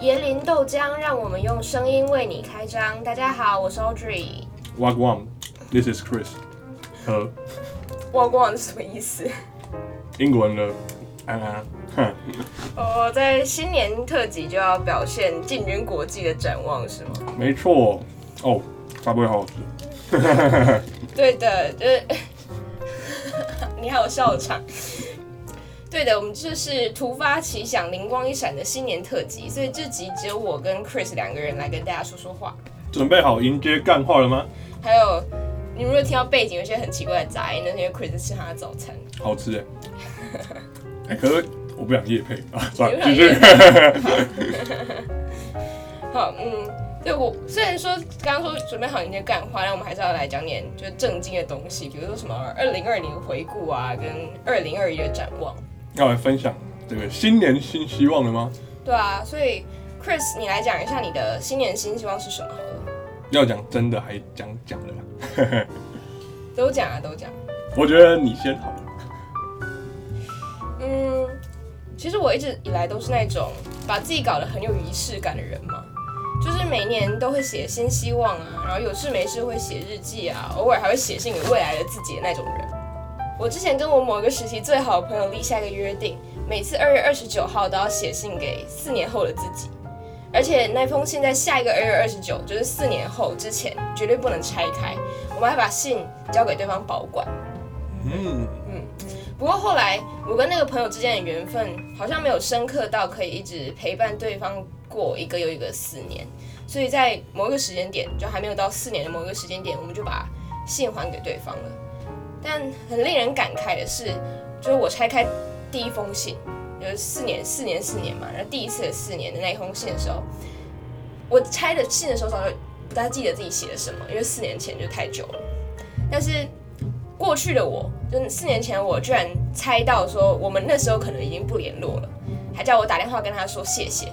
椰林豆浆，让我们用声音为你开张。大家好，我是 Audrey。Wagwan，this is Chris。和汪汪是什么意思？英国人的安安，哼，哦，在新年特辑就要表现进军国际的展望是吗？没错。哦，发布会好好吃。对的，就是 你还有笑场。对的，我们这是突发奇想、灵光一闪的新年特辑，所以这集只有我跟 Chris 两个人来跟大家说说话。准备好迎接干话了吗？还有，你们如果听到背景有些很奇怪的杂音，那是因为 Chris 吃他的早餐。好吃哎。哎，可是我不想夜配 啊，算了，你继不想续。好，嗯，对我虽然说刚刚说准备好迎接干话，但我们还是要来讲点就是正经的东西，比如说什么二零二零回顾啊，跟二零二一的展望。要来分享这个新年新希望了吗？对啊，所以 Chris，你来讲一下你的新年新希望是什么好了？要讲真的还讲假的？都讲啊，都讲。我觉得你先好了。嗯，其实我一直以来都是那种把自己搞得很有仪式感的人嘛，就是每年都会写新希望啊，然后有事没事会写日记啊，偶尔还会写信给未来的自己的那种人。我之前跟我某一个时期最好的朋友立下一个约定，每次二月二十九号都要写信给四年后的自己，而且那封信在下一个二月二十九，就是四年后之前绝对不能拆开，我们还把信交给对方保管。嗯。嗯，不过后来，我跟那个朋友之间的缘分好像没有深刻到可以一直陪伴对方过一个又一个四年，所以在某一个时间点，就还没有到四年的某一个时间点，我们就把信还给对方了。但很令人感慨的是，就是我拆开第一封信，就是四年、四年、四年嘛，然后第一次的四年的那一封信的时候，我拆的信的时候早就不大记得自己写了什么，因为四年前就太久了。但是过去的我，就四年前我居然猜到说我们那时候可能已经不联络了，还叫我打电话跟他说谢谢。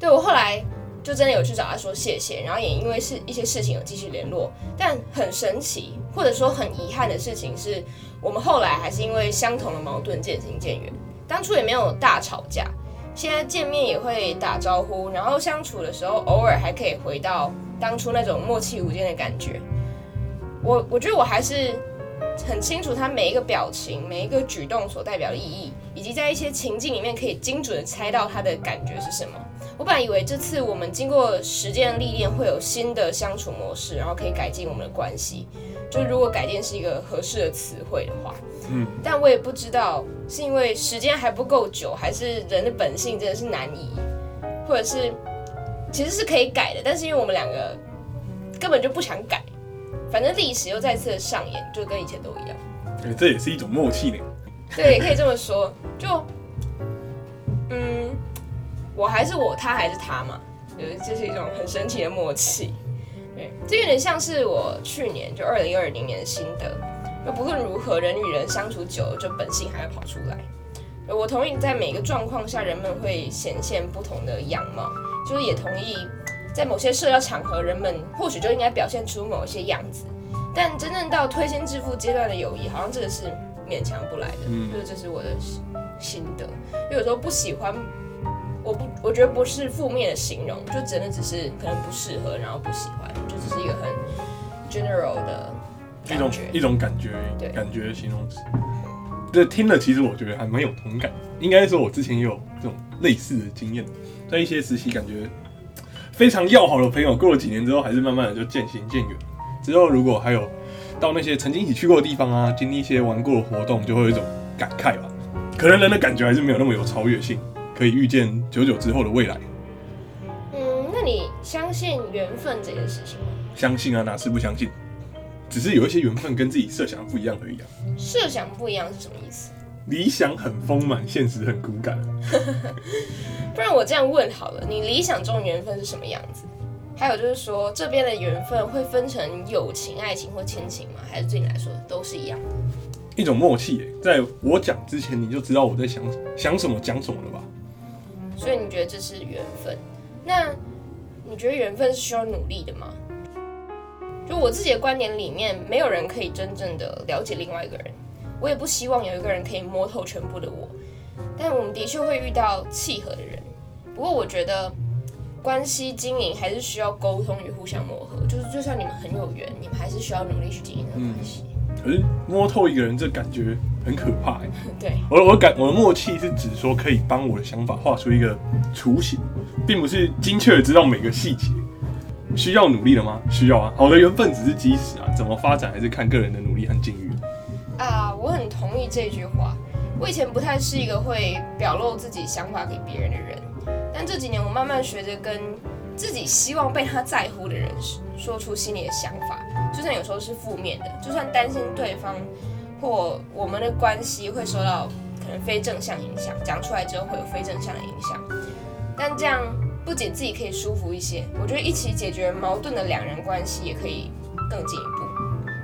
对我后来就真的有去找他说谢谢，然后也因为是一些事情有继续联络，但很神奇或者说很遗憾的事情是，我们后来还是因为相同的矛盾渐行渐远。当初也没有大吵架，现在见面也会打招呼，然后相处的时候偶尔还可以回到当初那种默契无间的感觉。我我觉得我还是很清楚他每一个表情、每一个举动所代表的意义，以及在一些情境里面可以精准的猜到他的感觉是什么。我本来以为这次我们经过时间的历练，会有新的相处模式，然后可以改进我们的关系。就是如果改进是一个合适的词汇的话，嗯，但我也不知道是因为时间还不够久，还是人的本性真的是难移，或者是其实是可以改的，但是因为我们两个根本就不想改，反正历史又再次的上演，就跟以前都一样。哎这也是一种默契呢。对，也可以这么说。就，嗯，我还是我，他还是他嘛，就是这是一种很神奇的默契。对，这有点像是我去年就二零二零年的心得。就不论如何，人与人相处久了，就本性还会跑出来。我同意，在每个状况下，人们会显现不同的样貌，就是也同意，在某些社交场合，人们或许就应该表现出某一些样子。但真正到推心置腹阶段的友谊，好像这个是勉强不来的。嗯就是这是我的心心得。因为有时候不喜欢，我不我觉得不是负面的形容，就真的只是可能不适合，然后不喜欢，就只是一个很 general 的一种感觉。一种感觉对，感觉形容词。这听了，其实我觉得还蛮有同感。应该说，我之前也有这种类似的经验，在一些实习，感觉非常要好的朋友，过了几年之后，还是慢慢的就渐行渐远。之后如果还有到那些曾经一起去过的地方啊，经历一些玩过的活动，就会有一种感慨吧。可能人的感觉还是没有那么有超越性，可以预见久久之后的未来。嗯，那你相信缘分这件事情吗？相信啊，哪是不相信？只是有一些缘分跟自己设想的不一样而已啊。设想不一样是什么意思？理想很丰满，现实很骨感。不然我这样问好了，你理想中的缘分是什么样子？还有就是说，这边的缘分会分成友情、爱情或亲情吗？还是对你来说都是一样的？一种默契耶，在我讲之前你就知道我在想想什么讲什么了吧？所以你觉得这是缘分？那你觉得缘分是需要努力的吗？就我自己的观点里面，没有人可以真正的了解另外一个人，我也不希望有一个人可以摸透全部的我。但我们的确会遇到契合的人，不过我觉得关系经营还是需要沟通与互相磨合，就是就算你们很有缘，你们还是需要努力去经营这个关系。可是摸透一个人，这感觉很可怕欸。对，我我感我的默契是指说可以帮我的想法画出一个雏形，并不是精确的知道每个细节。需要努力了吗？需要啊。好的缘分只是基石啊，怎么发展还是看个人的努力和境遇。啊，我很同意这句话。我以前不太是一个会表露自己想法给别人的人，但这几年我慢慢学着跟自己希望被他在乎的人说出心里的想法，就算有时候是负面的，就算担心对方或我们的关系会受到可能非正向影响，讲出来之后会有非正向的影响，但这样不仅自己可以舒服一些，我觉得一起解决矛盾的两人关系也可以更进一步。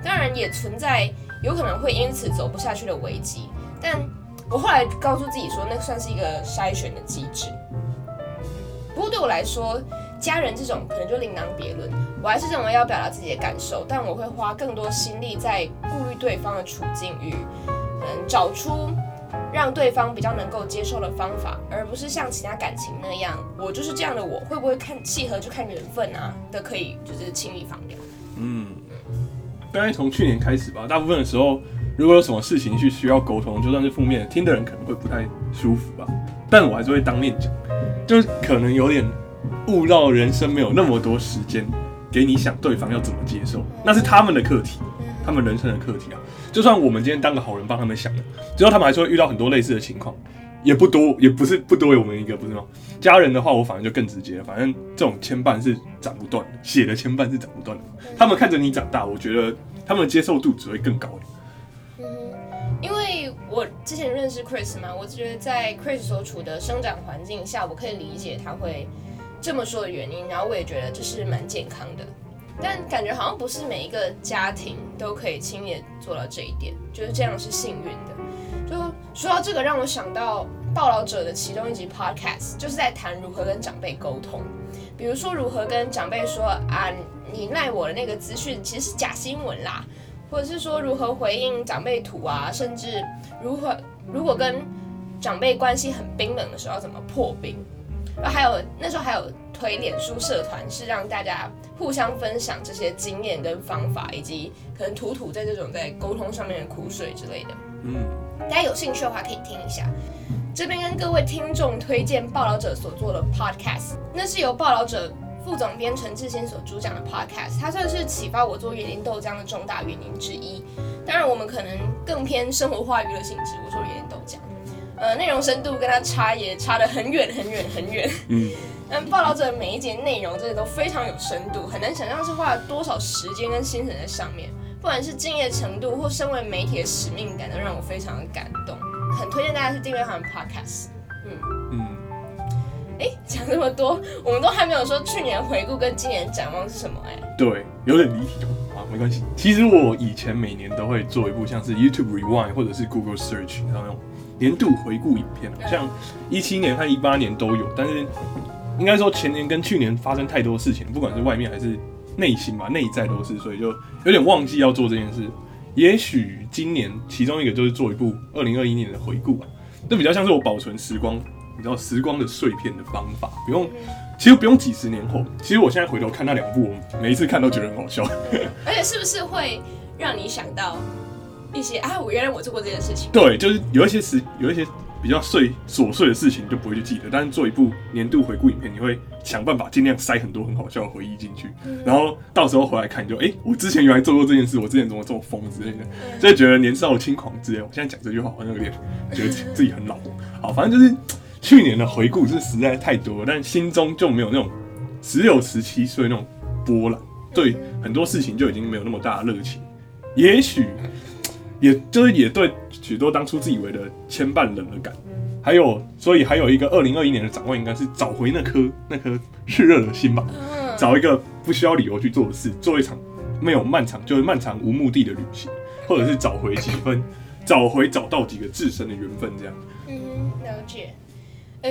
当然也存在有可能会因此走不下去的危机，但我后来告诉自己说，那算是一个筛选的机制。不过对我来说，家人这种可能就另当别论。我还是认为要表达自己的感受，但我会花更多心力在顾虑对方的处境与嗯找出让对方比较能够接受的方法，而不是像其他感情那样，我就是这样的，我会不会看契合就看缘分啊的，可以就是轻易放掉。嗯，大概从去年开始吧，大部分的时候，如果有什么事情去需要沟通，就算是负面，听的人可能会不太舒服吧，但我还是会当面讲，就是可能有点悟到人生没有那么多时间给你想对方要怎么接受，那是他们的课题，他们人生的课题啊。就算我们今天当个好人帮他们想了，之后他们还是会遇到很多类似的情况，也不多，也不是不多，有我们一个不是吗？家人的话，我反而就更直接了，反正这种牵绊是斩不断的，血的牵绊是斩不断的。他们看着你长大，我觉得他们的接受度只会更高。嗯，因为我之前认识 Chris 嘛，我觉得在 Chris 所处的生长环境下，我可以理解他会这么说的原因，然后我也觉得这是蛮健康的。但感觉好像不是每一个家庭都可以轻易做到这一点，就是这样是幸运的。就说到这个，让我想到《报老者》的其中一集 Podcast，就是在谈如何跟长辈沟通，比如说如何跟长辈说啊，你赖我的那个资讯其实是假新闻啦，或者是说如何回应长辈图啊，甚至如何如果跟长辈关系很冰冷的时候要怎么破冰，然后还有那时候还有推脸书社团，是让大家。互相分享这些经验跟方法，以及可能吐吐在这种在沟通上面的苦水之类的。嗯，大家有兴趣的话可以听一下。这边跟各位听众推荐报道者所做的 podcast，那是由报道者副总编陈志先所主讲的 podcast，它算是启发我做园林豆浆的重大原因之一。当然，我们可能更偏生活化娱乐性质，我做园林豆浆，呃，内容深度跟它差也差得很远很远很远。嗯。但 报道者每一节内容真的都非常有深度，很难想象是花了多少时间跟心神在上面。不管是敬业程度或身为媒体的使命感，都让我非常的感动。很推荐大家去订阅他们 podcast。嗯嗯。哎，讲这么多，我们都还没有说去年回顾跟今年展望是什么？哎，对，有点离题啊，没关系。其实我以前每年都会做一部像是 YouTube Rewind 或者是 Google Search 那种年度回顾影片，像一七年和一八年都有，但是。应该说前年跟去年发生太多事情，不管是外面还是内心吧，内在都是，所以就有点忘记要做这件事。也许今年其中一个就是做一部二零二一年的回顾吧，这比较像是我保存时光，你知道时光的碎片的方法，不用，其实不用几十年后，其实我现在回头看那两部，我每一次看都觉得很好笑。而且是不是会让你想到一些啊，我原来我做过这件事情？对，就是有一些时，有一些。比较碎琐碎的事情就不会去记得，但是做一部年度回顾影片，你会想办法尽量塞很多很好笑的回忆进去，然后到时候回来看，就哎，我之前原来做过这件事，我之前怎么这么疯之类的，所以觉得年少轻狂之类。我现在讲这句话好像有点觉得自己很老。好，反正就是去年的回顾是实在太多了，但心中就没有那种只有十七岁那种波澜，对很多事情就已经没有那么大的热情。也许。也就是也对许多当初自以为的牵绊冷了感，还有所以还有一个二零二一年的展望，应该是找回那颗那颗炽热的心吧，找一个不需要理由去做的事，做一场没有漫长就是漫长无目的的旅行，或者是找回几分，找回找到几个自身的缘分这样。嗯，了解。哎，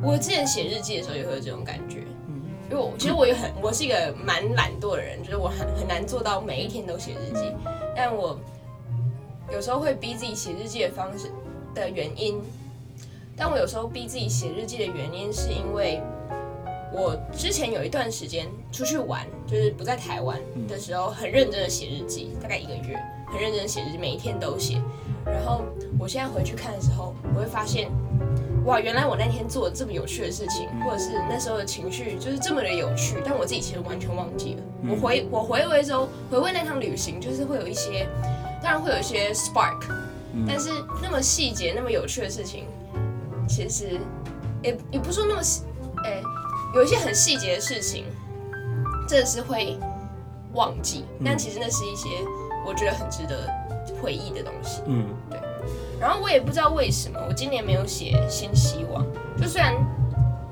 我之前写日记的时候也会有这种感觉，嗯因为我其实我也很我是一个蛮懒惰的人，就是我很很难做到每一天都写日记，但我。有时候会逼自己写日记的方式的原因，但我有时候逼自己写日记的原因，是因为我之前有一段时间出去玩，就是不在台湾的时候，很认真的写日记，大概一个月，很认真的写日记，每一天都写。然后我现在回去看的时候，我会发现，哇，原来我那天做了这么有趣的事情，或者是那时候的情绪就是这么的有趣，但我自己其实完全忘记了。我回我回味之后，回味那趟旅行，就是会有一些，当然会有一些 spark，但是那么细节、那么有趣的事情，其实也也不是说那么细，哎，有一些很细节的事情，真的是会忘记，但其实那是一些我觉得很值得回忆的东西。嗯，对。然后我也不知道为什么，我今年没有写新希望。就虽然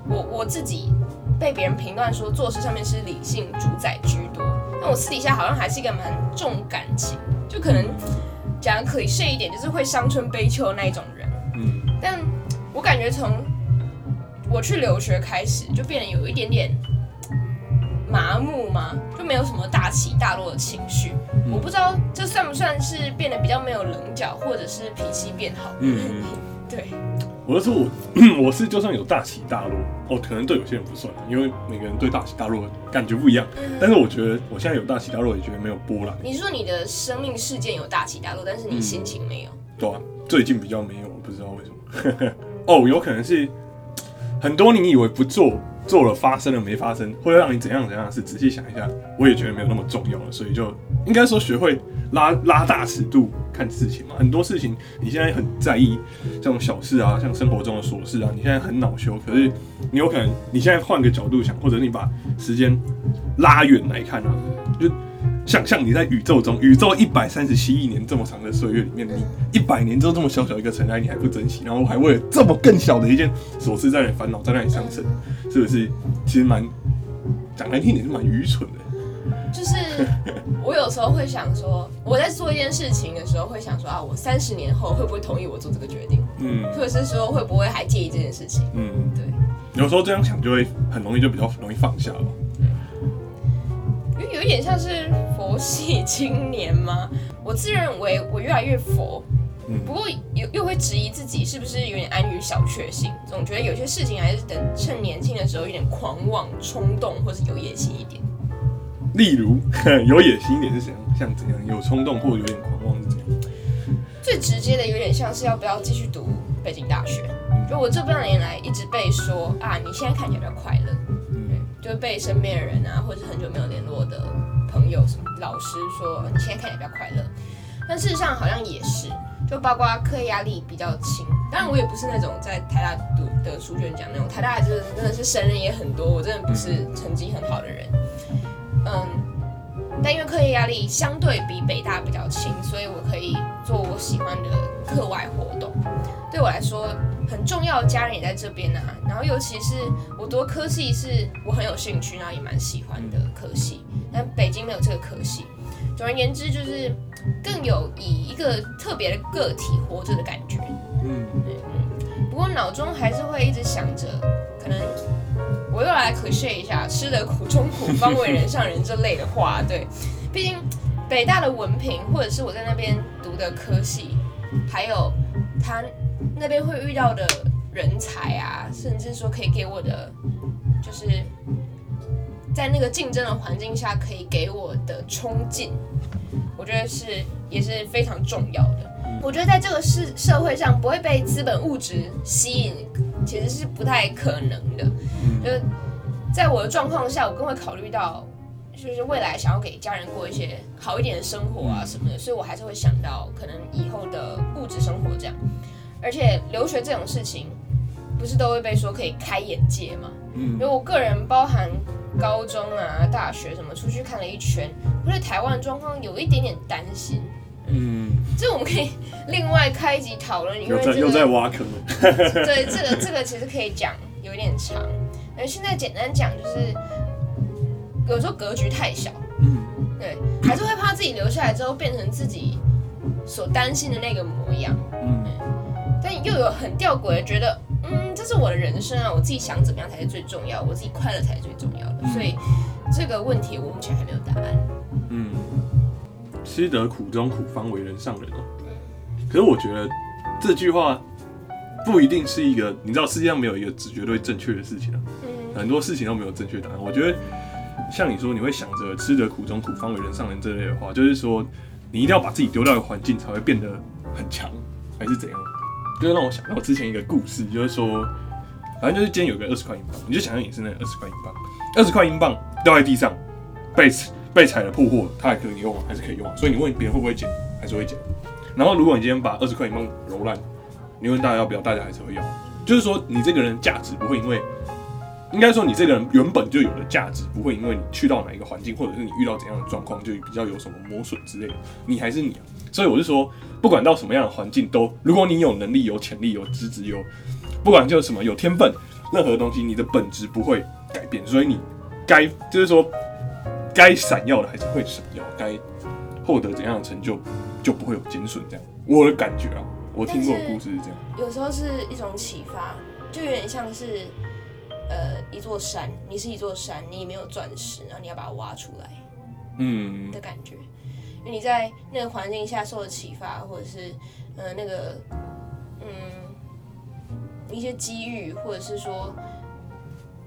我我自己被别人评断说做事上面是理性主宰居多，但我私底下好像还是一个蛮重感情，就可能讲可以是一点，就是会伤春悲秋的那一种人。嗯，但我感觉从我去留学开始，就变得有一点点麻木嘛，就没有什么大起大落的情绪。我不知道这算不算是变得比较没有棱角，或者是脾气变好。嗯，对，我是说我我是就算有大起大落，哦，可能对有些人不算，因为每个人对大起大落感觉不一样。但是我觉得我现在有大起大落，也觉得没有波澜。你是说你的生命事件有大起大落，但是你心情没有？对啊，最近比较没有，我不知道为什么。哦，有可能是很多你以为不做，做了发生了没发生，会让你怎样怎样的事，仔细想一下，我也觉得没有那么重要了，所以就应该说学会拉拉大尺度看事情嘛。很多事情你现在很在意这种小事啊，像生活中的琐事啊，你现在很恼羞，可是你有可能你现在换个角度想，或者你把时间拉远来看啊，就。想象你在宇宙中，宇宙一百三十七亿年这么长的岁月里面，你一百年之后这么小小一个尘埃，你还不珍惜，然后还为了这么更小的一件琐事在那里烦恼，在那里伤神，是不是？其实蛮讲难听点是蛮愚蠢的。就是我有时候会想说，我在做一件事情的时候会想说啊，我三十年后会不会同意我做这个决定？嗯，或者是说会不会还介意这件事情？嗯，对。有时候这样想就会很容易就比较容易放下了。有一点像是佛系青年吗？我自认为我越来越佛，不过又又会质疑自己是不是有点安于小确幸，总觉得有些事情还是等趁年轻的时候有点狂妄、冲动，或是有野心一点。例如 有野心一点是怎样？像怎样？有冲动或有点狂妄是怎样？最直接的有点像是要不要继续读北京大学。就我这半年来一直被说啊，你现在看起来比较快乐。就被身边的人啊，或者很久没有联络的朋友、什么老师说，你现在看起来比较快乐。但事实上好像也是，就包括课业压力比较轻。当然我也不是那种在台大读的书卷奖那种，台大就是真的是神人也很多，我真的不是成绩很好的人。嗯，但因为课业压力相对比北大比较轻，所以我可以做我喜欢的课外活动。对我来说很重要的家人也在这边啊，然后尤其是我读科系是我很有兴趣，然后也蛮喜欢的科系，但北京没有这个科系。总而言之，就是更有以一个特别的个体活着的感觉。嗯，对，嗯。不过脑中还是会一直想着，可能我又来 cliche 一下“吃得苦中苦，方为人上人”这类的话。对，毕竟北大的文凭，或者是我在那边读的科系，还有他。那边会遇到的人才啊，甚至说可以给我的，就是在那个竞争的环境下可以给我的冲劲，我觉得是也是非常重要的。我觉得在这个社社会上不会被资本物质吸引，其实是不太可能的。就在我的状况下，我更会考虑到，就是未来想要给家人过一些好一点的生活啊什么的，所以我还是会想到可能以后的物质生活这样。而且留学这种事情，不是都会被说可以开眼界吗？嗯，因为我个人包含高中啊、大学什么，出去看了一圈，我对台湾状况有一点点担心。嗯，这我们可以另外开一集讨论，因为又在挖坑。对，这个这个其实可以讲有点长，而现在简单讲就是，有时候格局太小。嗯，对，还是会怕自己留下来之后变成自己所担心的那个模样。嗯。但又有很吊诡的觉得，嗯，这是我的人生啊，我自己想怎么样才是最重要，我自己快乐才是最重要的。所以这个问题我目前还没有答案。嗯，吃得苦中苦，方为人上人哦。可是我觉得这句话不一定是一个，你知道世界上没有一个只绝对正确的事情啊，嗯很多事情都没有正确答案。我觉得像你说，你会想着吃得苦中苦，方为人上人这类的话，就是说你一定要把自己丢到一个环境才会变得很强，还是怎样？就让我想到之前一个故事，就是说，反正就是今天有个二十块英镑，你就想象你是那二十块英镑，二十块英镑掉在地上，被被踩了破货，它还可以用吗？还是可以用？所以你问别人会不会捡，还是会捡。然后如果你今天把二十块英镑揉烂，你问大家要不要，大家还是会要。就是说你这个人价值不会因为，应该说你这个人原本就有的价值，不会因为你去到哪一个环境，或者是你遇到怎样的状况，就比较有什么磨损之类的，你还是你啊。所以我是说，不管到什么样的环境都，如果你有能力、有潜力、有资质、有不管就是什么有天分，任何东西你的本质不会改变，所以你该就是说该闪耀的还是会闪耀，该获得怎样的成就就不会有减损。这样我的感觉啊，我听过的故事是这样。有时候是一种启发，就有点像是呃一座山，你是一座山，你里面有钻石，然后你要把它挖出来嗯的感觉，因为你在那个环境下受的启发，或者是呃那个嗯一些机遇，或者是说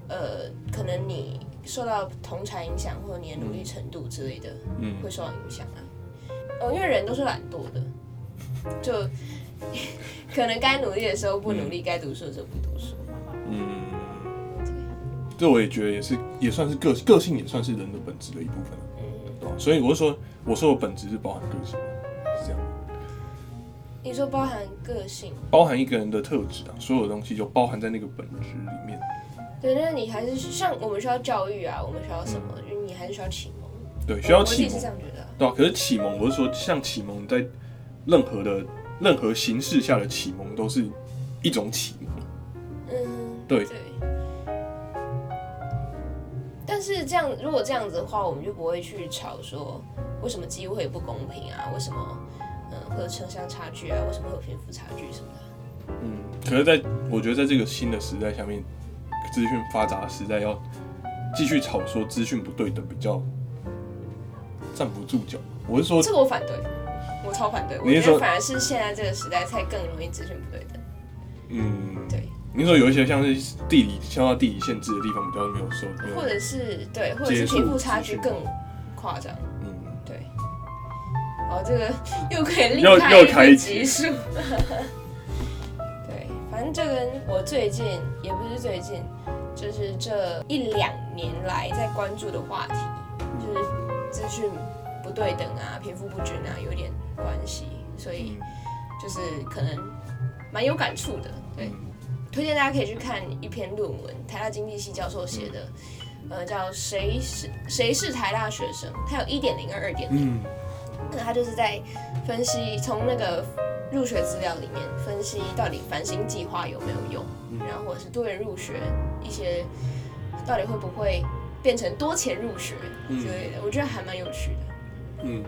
呃可能你受到同才影响，或者你的努力程度之类的，嗯会受到影响啊。哦，因为人都是懒惰的，就 可能该努力的时候不努力，该读书的时候不读书。嗯，这我也觉得也是，也算是个个性，也算是人的本质的一部分所以我是说，我说我本质是包含个性，是这样，你说包含个性，包含一个人的特质啊，所有的东西就包含在那个本质里面。对，但是你还是像我们需要教育啊，我们需要什么？因为你还是需要启蒙。对，需要我自己是启蒙这，样觉得啊。对啊、可是启蒙，我是说，像启蒙在任何的任何形式下的启蒙，都是一种启蒙。嗯，对对。但是这样，如果这样子的话，我们就不会去吵说为什么机会不公平啊？为什么嗯会有城乡差距啊？为什么会有贫富差距什么的？嗯，可是在我觉得在这个新的时代下面，资讯发达的时代，要继续吵说资讯不对等，比较站不住脚。我是说，这个我反对，我超反对。我觉得反而是现在这个时代才更容易资讯不对等。嗯，对，你说有一些像是地理受到地理限制的地方，比较没有受，没有或者是对，或者是贫富差距更夸张。嗯，对，哦，这个又可以另又开一个又开一集集数。对，反正这跟我最近也不是最近，就是这一两年来在关注的话题，就是资讯不对等啊、贫富不均啊有点关系，所以就是可能蛮有感触的。对，嗯推荐大家可以去看一篇论文，台大经济系教授写的，呃，叫谁是谁是台大学生？它有一点零、二点零，嗯那他就是在分析从那个入学资料里面分析到底繁星计划有没有用，嗯然后或者是多元入学一些到底会不会变成多钱入学之类的，我觉得还蛮有趣的。嗯。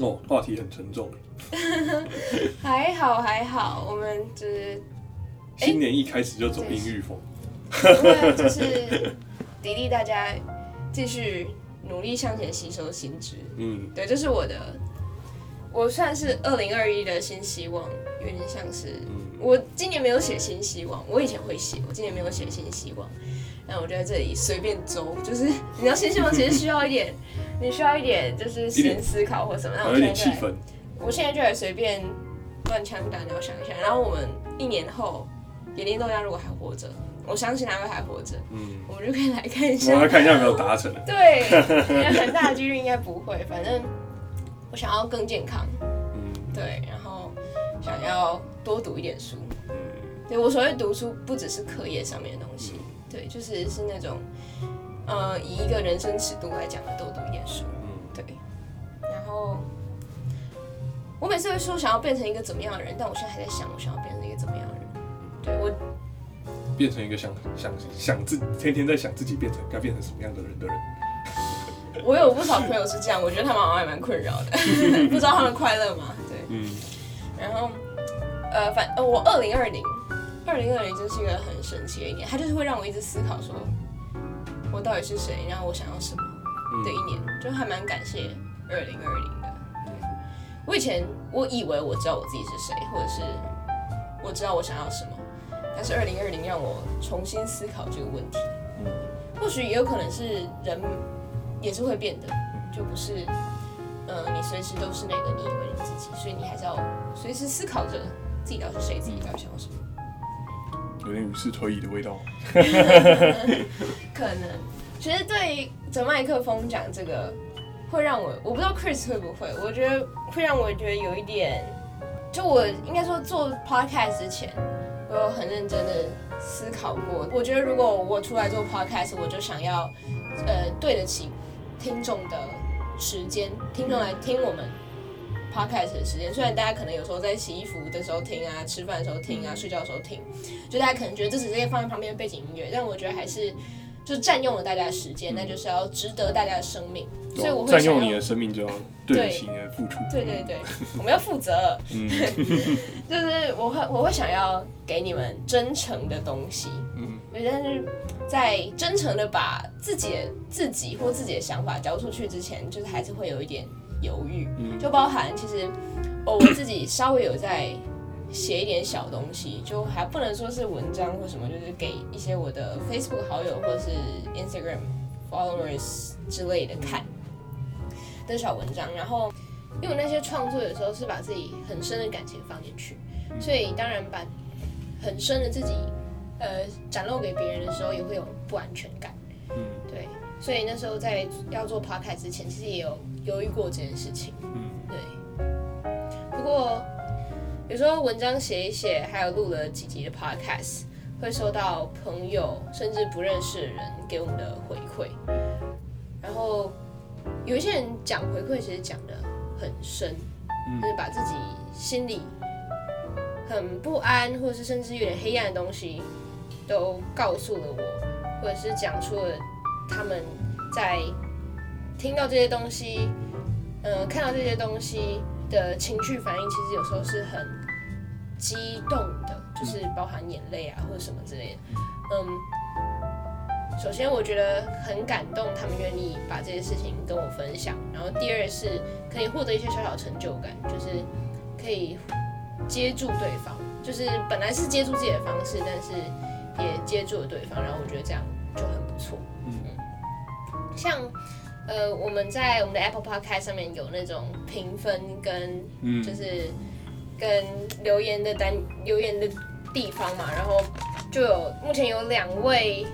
哦，话题很沉重。还好还好，我们就是新年一开始就走阴郁风。不会就是砥砺大家继续努力向前吸收新知。嗯对，这是我的，我算是二零二一的新希望，有点像是嗯我今年没有写新希望，我以前会写，我今年没有写新希望。那我就在这里随便走，就是你知道新希望其实需要一点，你需要一点就是点先思考或什么。那还有我现在就来，点气氛。我现在就来随便乱枪打鸟想一下，然后我们一年后，野林豆浆如果还活着，我相信他会还活着，嗯，我们就可以来看一下我来看一下有没有达成。对，很大的几率应该不会。反正我想要更健康，嗯对，然后想要多读一点书。嗯对我所谓读书，不只是课业上面的东西，对，就是是那种呃，以一个人生尺度来讲的，多读一点书。嗯对，然后我每次会说想要变成一个怎么样的人，但我现在还在想，我想要变成一个怎么样的人。对我变成一个想想 想自天天在想自己变成该变成什么样的人的人。我有不少朋友是这样，我觉得他们好像还蛮困扰的，不知道他们快乐吗？对。嗯然后，呃，反呃，我二零二零，二零二零真是一个很神奇的一年，它就是会让我一直思考说，我到底是谁，然后我想要什么的一年，就还蛮感谢二零二零的。对，我以前我以为我知道我自己是谁，或者是我知道我想要什么，但是二零二零让我重新思考这个问题。嗯或许也有可能是人也是会变的，就不是，呃，你随时都是那个你以为你自己，所以你还是要随时思考着自己到底是谁，自己到底想要什么。有点与世推移的味道。可能，其实对着麦克风讲这个，会让我我不知道 Chris 会不会，我觉得会让我觉得有一点，就我应该说做 podcast 之前，我有很认真的思考过。我觉得如果我出来做 podcast，我就想要呃对得起听众的时间，听众来听我们 podcast 的时间。虽然大家可能有时候在洗衣服的时候听啊，吃饭的时候听啊，睡觉的时候听，就大家可能觉得这只是放在旁边的背景音乐，但我觉得还是就占用了大家的时间，那就是要值得大家的生命。所以我会占用你的生命，就要对得起你的付出。对对对，我们要负责，嗯 就是我会我会想要给你们真诚的东西，嗯对，但是在真诚的把自己自己或自己的想法交出去之前，就是还是会有一点犹豫，嗯就包含其实哦，我自己稍微有在写一点小东西，就还不能说是文章或什么，就是给一些我的 Facebook 好友或者是 Instagram followers 之类的看的小文章，然后因为我那些创作有时候是把自己很深的感情放进去，所以当然把很深的自己呃展露给别人的时候，也会有不安全感。所以那时候在要做 podcast 之前，其实也有犹豫过这件事情。嗯。对，不过有时候文章写一写，还有录了几集的 podcast，会收到朋友甚至不认识的人给我们的回馈，然后有一些人讲回馈，其实讲的很深，嗯。就是把自己心里很不安，或者是甚至有点黑暗的东西，都告诉了我，或者是讲出了他们在听到这些东西，呃，看到这些东西的情绪反应，其实有时候是很激动的，就是包含眼泪啊或者什么之类的。嗯，首先我觉得很感动，他们愿意把这些事情跟我分享。然后第二是可以获得一些小小成就感，就是可以接住对方，就是本来是接住自己的方式，但是也接住了对方，然后我觉得这样就很不错。嗯像呃，我们在我们的 Apple Podcast 上面有那种评分跟嗯，就是跟留言的单留言的地方嘛，然后就有目前有两位，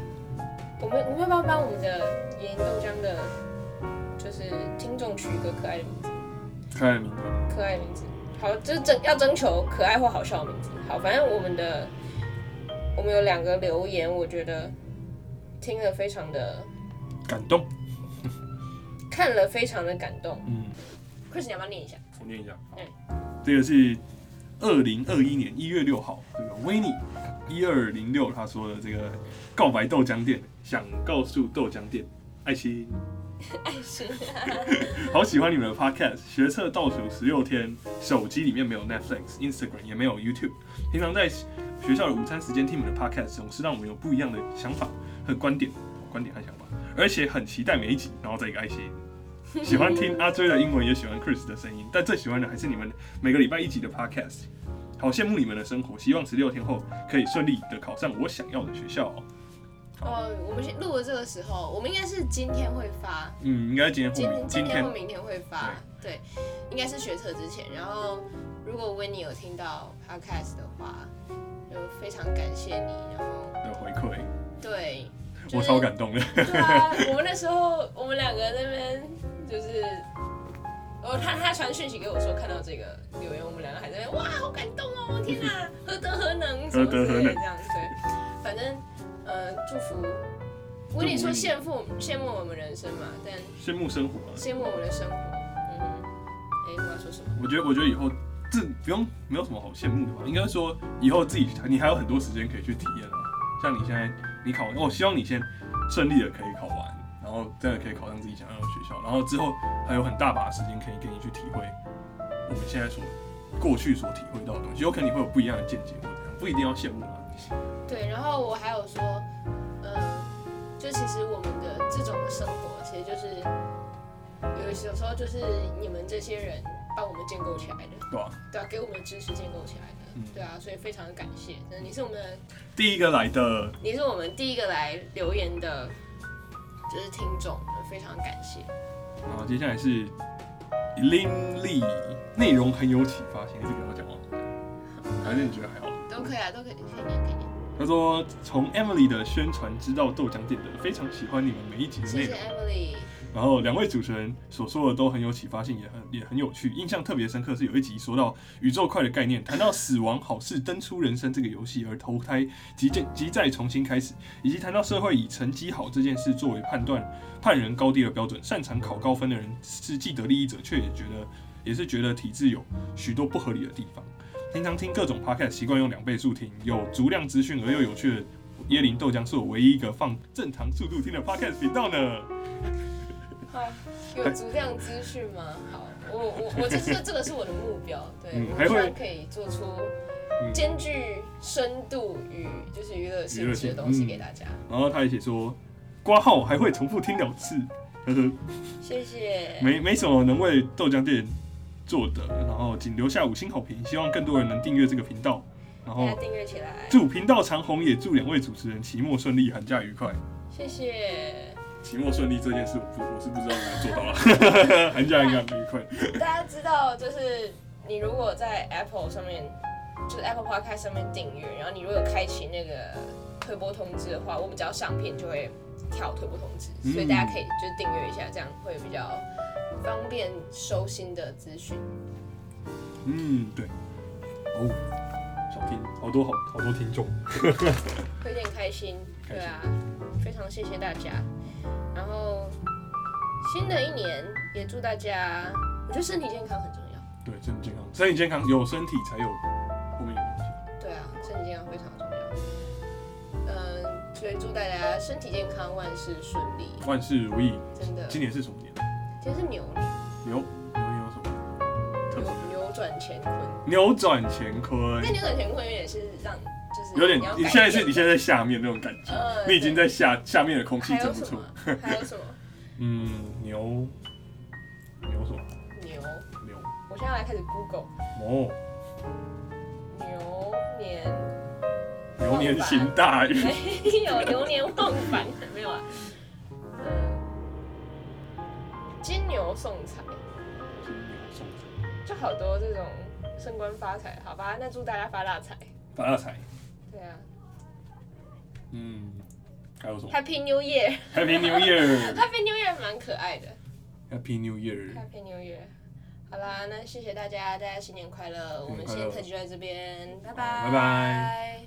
我们我们要不要帮我们的盐豆浆的，就是听众取一个可爱的名字？可爱的名字。可爱的名字，好，就是征要征求可爱或好笑的名字。好，反正我们的我们有两个留言，我觉得听了非常的感动。看了非常的感动。嗯，Chris，你要不要念一下？我念一下。嗯这个是二零二一年一月六号，这个维尼一二零六他说的这个告白豆浆店，想告诉豆浆店，爱心，爱心，好喜欢你们的 podcast，学测倒数十六天，手机里面没有 Netflix、Instagram，也没有 YouTube，平常在学校的午餐时间听你们的 podcast，总是让我们有不一样的想法和观点，观点和想法，而且很期待每一集，然后再一个爱心。喜欢听 阿追的英文，也喜欢 Chris 的声音，但最喜欢的还是你们每个礼拜一集的 Podcast。好羡慕你们的生活，希望十六天后可以顺利的考上我想要的学校。哦，我们录的这个时候，我们应该是今天会发，嗯，应该今天今后面今天或明天会发，对对，应该是学测之前。然后，如果 w i n n y 有听到 podcast 的话，就非常感谢你。然后，的回馈，对，我超感动的。对啊，我们那时候我们两个那边就是，哦，他他传讯息给我说看到这个留言，我们两个还在那边哇，好感动哦，天哪，何德何能，什么之类的这样子，对，反正呃，祝福。我跟你说羡慕羡慕我们人生嘛，但羡慕生活啊！羡慕我们的生活。嗯哼，哎、我要说什么？我觉得，我觉得以后这不用没有什么好羡慕的吧？应该说以后自己你还有很多时间可以去体验啊。像你现在你考完，我、希望你先顺利的可以考完，然后真的可以考上自己想要的学校，然后之后还有很大把时间可以给你去体会我们现在所过去所体会到的东西，有可能你会有不一样的见解或怎样，不一定要羡慕啊。对，然后我还有说，呃，就其实我们的这种生活，其实就是有有时候就是你们这些人帮我们建构起来的，对啊、对啊，给我们的知识建构起来的，嗯对啊，所以非常的感谢，你是我们的，第一个来的，你是我们第一个来留言的，就是听众，非常感谢。然后接下来是林丽，内容很有启发性，这个要讲吗？还是你觉得还好？都可以啊，都可以，可以念，可以念。他说从 Emily 的宣传知道豆浆店的，非常喜欢你们每一集的内谢谢容。Emily，然后两位主持人所说的都很有启发性，也很也很有趣。印象特别深刻是有一集说到宇宙块的概念，谈到死亡、好事、登出人生这个游戏而投胎即再即再重新开始，以及谈到社会以成绩好这件事作为判断判人高低的标准，擅长考高分的人是既得利益者，却也觉得也是觉得体制有许多不合理的地方。平常听各种 podcast 习惯用两倍速听，有足量资讯而又有趣的椰林豆浆是我唯一一个放正常速度听的 podcast 频道呢。好，有足量资讯吗？好，我我我 这是这个是我的目标，对，我希望可以做出嗯兼具深度与就是娱乐性性质的东西嗯给大家。然后他也写说，挂号还会重复听两次，他说，谢谢。没没什么能为豆浆店做的，然后仅留下五星好评，希望更多人能订阅这个频道，然后订阅起来，祝频道长虹，也祝两位主持人期末顺利，寒假愉快。谢谢。期末顺利这件事，我不我是不知道能做到了，寒假应该很愉快。大家知道，就是你如果在 Apple 上面，就是 Apple Podcast 上面订阅，然后你如果有开启那个推播通知的话，我们只要上片就会跳推播通知，嗯所以大家可以就是订阅一下，这样会比较方便收新的资讯。嗯，对。哦，小听，好多好好多听众。会有点开心对啊，非常谢谢大家。然后新的一年也祝大家，我觉得身体健康很重要。对，身体健康，身体健康有身体才有后面的东西。对啊，身体健康非常重要。嗯，所以祝大家身体健康，万事顺利，万事如意。真的。今年是什么年？今天是牛年，牛牛年有什么？特扭别扭转乾坤。扭转乾坤那。扭转乾坤有点是让，就是有点你现在是你现在在下面那种感觉，呃你已经在下下面的空气还蒸不出有什么。？还有什么？嗯，牛牛什么？牛。牛我现在来开始 Google 哦，牛年。牛年行大运。没有牛年忘返，没有啊。嗯，金牛送财，金牛送财就好多这种升官发财，好吧？那祝大家发大财。发大财。对啊嗯，还有什么，Happy New Year，Happy New Year！Happy。New Year 蛮可爱的 Happy New Year。，Happy New Year。好啦，那谢谢大家，大家新年快乐！我们今天特辑就在这边，拜拜拜拜